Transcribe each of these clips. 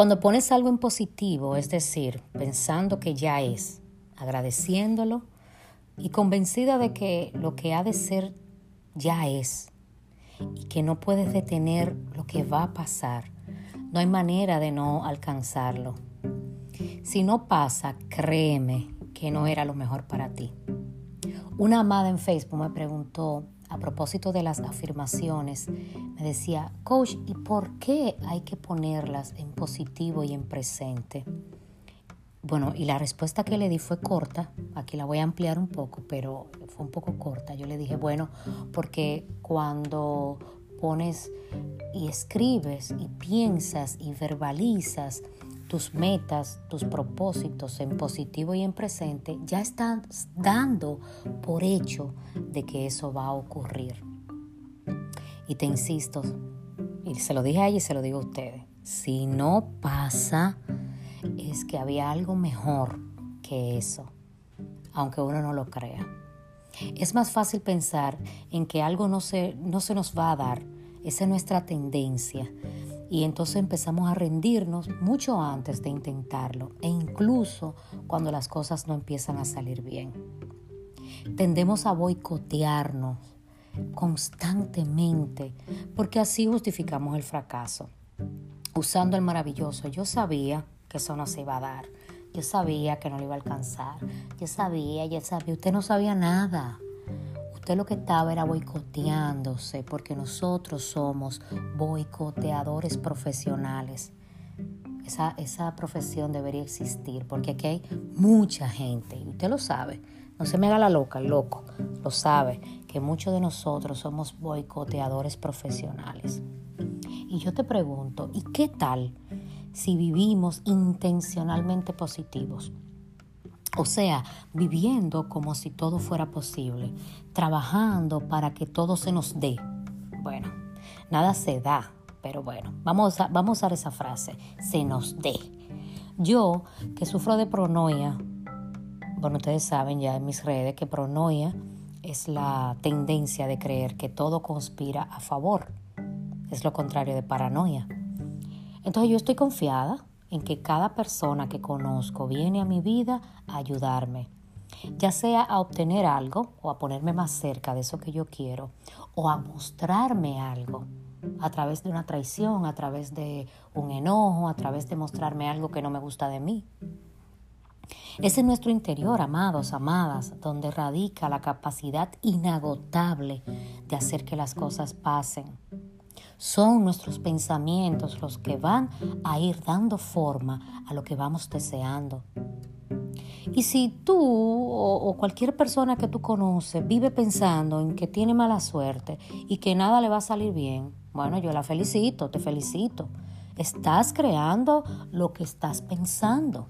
Cuando pones algo en positivo, es decir, pensando que ya es, agradeciéndolo y convencida de que lo que ha de ser ya es y que no puedes detener lo que va a pasar, no hay manera de no alcanzarlo. Si no pasa, créeme que no era lo mejor para ti. Una amada en Facebook me preguntó, a propósito de las afirmaciones, me decía, coach, ¿y por qué hay que ponerlas en positivo y en presente? Bueno, y la respuesta que le di fue corta, aquí la voy a ampliar un poco, pero fue un poco corta. Yo le dije, bueno, porque cuando pones y escribes y piensas y verbalizas tus metas, tus propósitos en positivo y en presente, ya estás dando por hecho de que eso va a ocurrir. Y te insisto, y se lo dije a ella y se lo digo a ustedes, si no pasa, es que había algo mejor que eso, aunque uno no lo crea. Es más fácil pensar en que algo no se, no se nos va a dar, esa es nuestra tendencia, y entonces empezamos a rendirnos mucho antes de intentarlo e incluso cuando las cosas no empiezan a salir bien. Tendemos a boicotearnos constantemente porque así justificamos el fracaso. Usando el maravilloso, yo sabía que eso no se iba a dar. Yo sabía que no lo iba a alcanzar. Yo sabía, yo sabía. Usted no sabía nada. Usted lo que estaba era boicoteándose porque nosotros somos boicoteadores profesionales. Esa, esa profesión debería existir porque aquí hay mucha gente y usted lo sabe. No se me haga la loca, loco. Lo sabe que muchos de nosotros somos boicoteadores profesionales. Y yo te pregunto, ¿y qué tal si vivimos intencionalmente positivos? O sea, viviendo como si todo fuera posible, trabajando para que todo se nos dé. Bueno, nada se da, pero bueno, vamos a, vamos a usar esa frase, se nos dé. Yo, que sufro de pronoia, bueno, ustedes saben ya en mis redes que pronoia es la tendencia de creer que todo conspira a favor. Es lo contrario de paranoia. Entonces yo estoy confiada en que cada persona que conozco viene a mi vida a ayudarme, ya sea a obtener algo o a ponerme más cerca de eso que yo quiero, o a mostrarme algo a través de una traición, a través de un enojo, a través de mostrarme algo que no me gusta de mí. Es en nuestro interior, amados, amadas, donde radica la capacidad inagotable de hacer que las cosas pasen. Son nuestros pensamientos los que van a ir dando forma a lo que vamos deseando. Y si tú o, cualquier persona que tú conoces vive pensando en que tiene mala suerte y que nada le va a salir bien, bueno, yo la felicito, te felicito. Estás creando lo que estás pensando.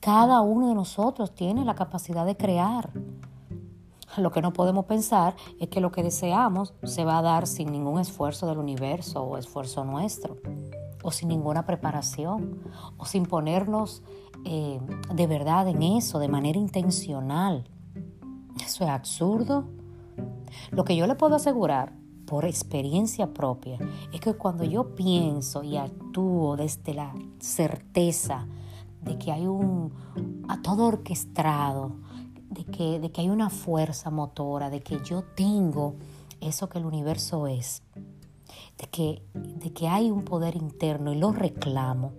Cada uno de nosotros tiene la capacidad de crear. Lo que no podemos pensar es que lo que deseamos se va a dar sin ningún esfuerzo del universo o esfuerzo nuestro, o sin ninguna preparación, o sin ponernos eh, de verdad en eso, de manera intencional. Eso es absurdo. Lo que yo le puedo asegurar por experiencia propia es que cuando yo pienso y actúo desde la certeza de que hay un a todo orquestado, de que, de que hay una fuerza motora, de que yo tengo eso que el universo es, de que, de que hay un poder interno y lo reclamo,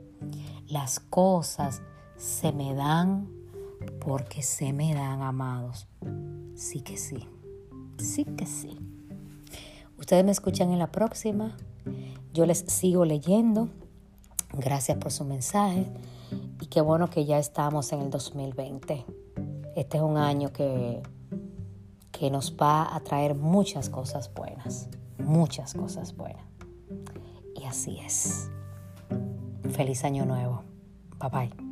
las cosas se me dan porque se me dan, amados. Sí que sí, sí que sí. Ustedes me escuchan en la próxima. Yo les sigo leyendo. Gracias por su mensaje. Y qué bueno que ya estamos en el 2020. Este es un año que, que nos va a traer muchas cosas buenas, muchas cosas buenas. Y así es. Feliz año nuevo. Bye bye.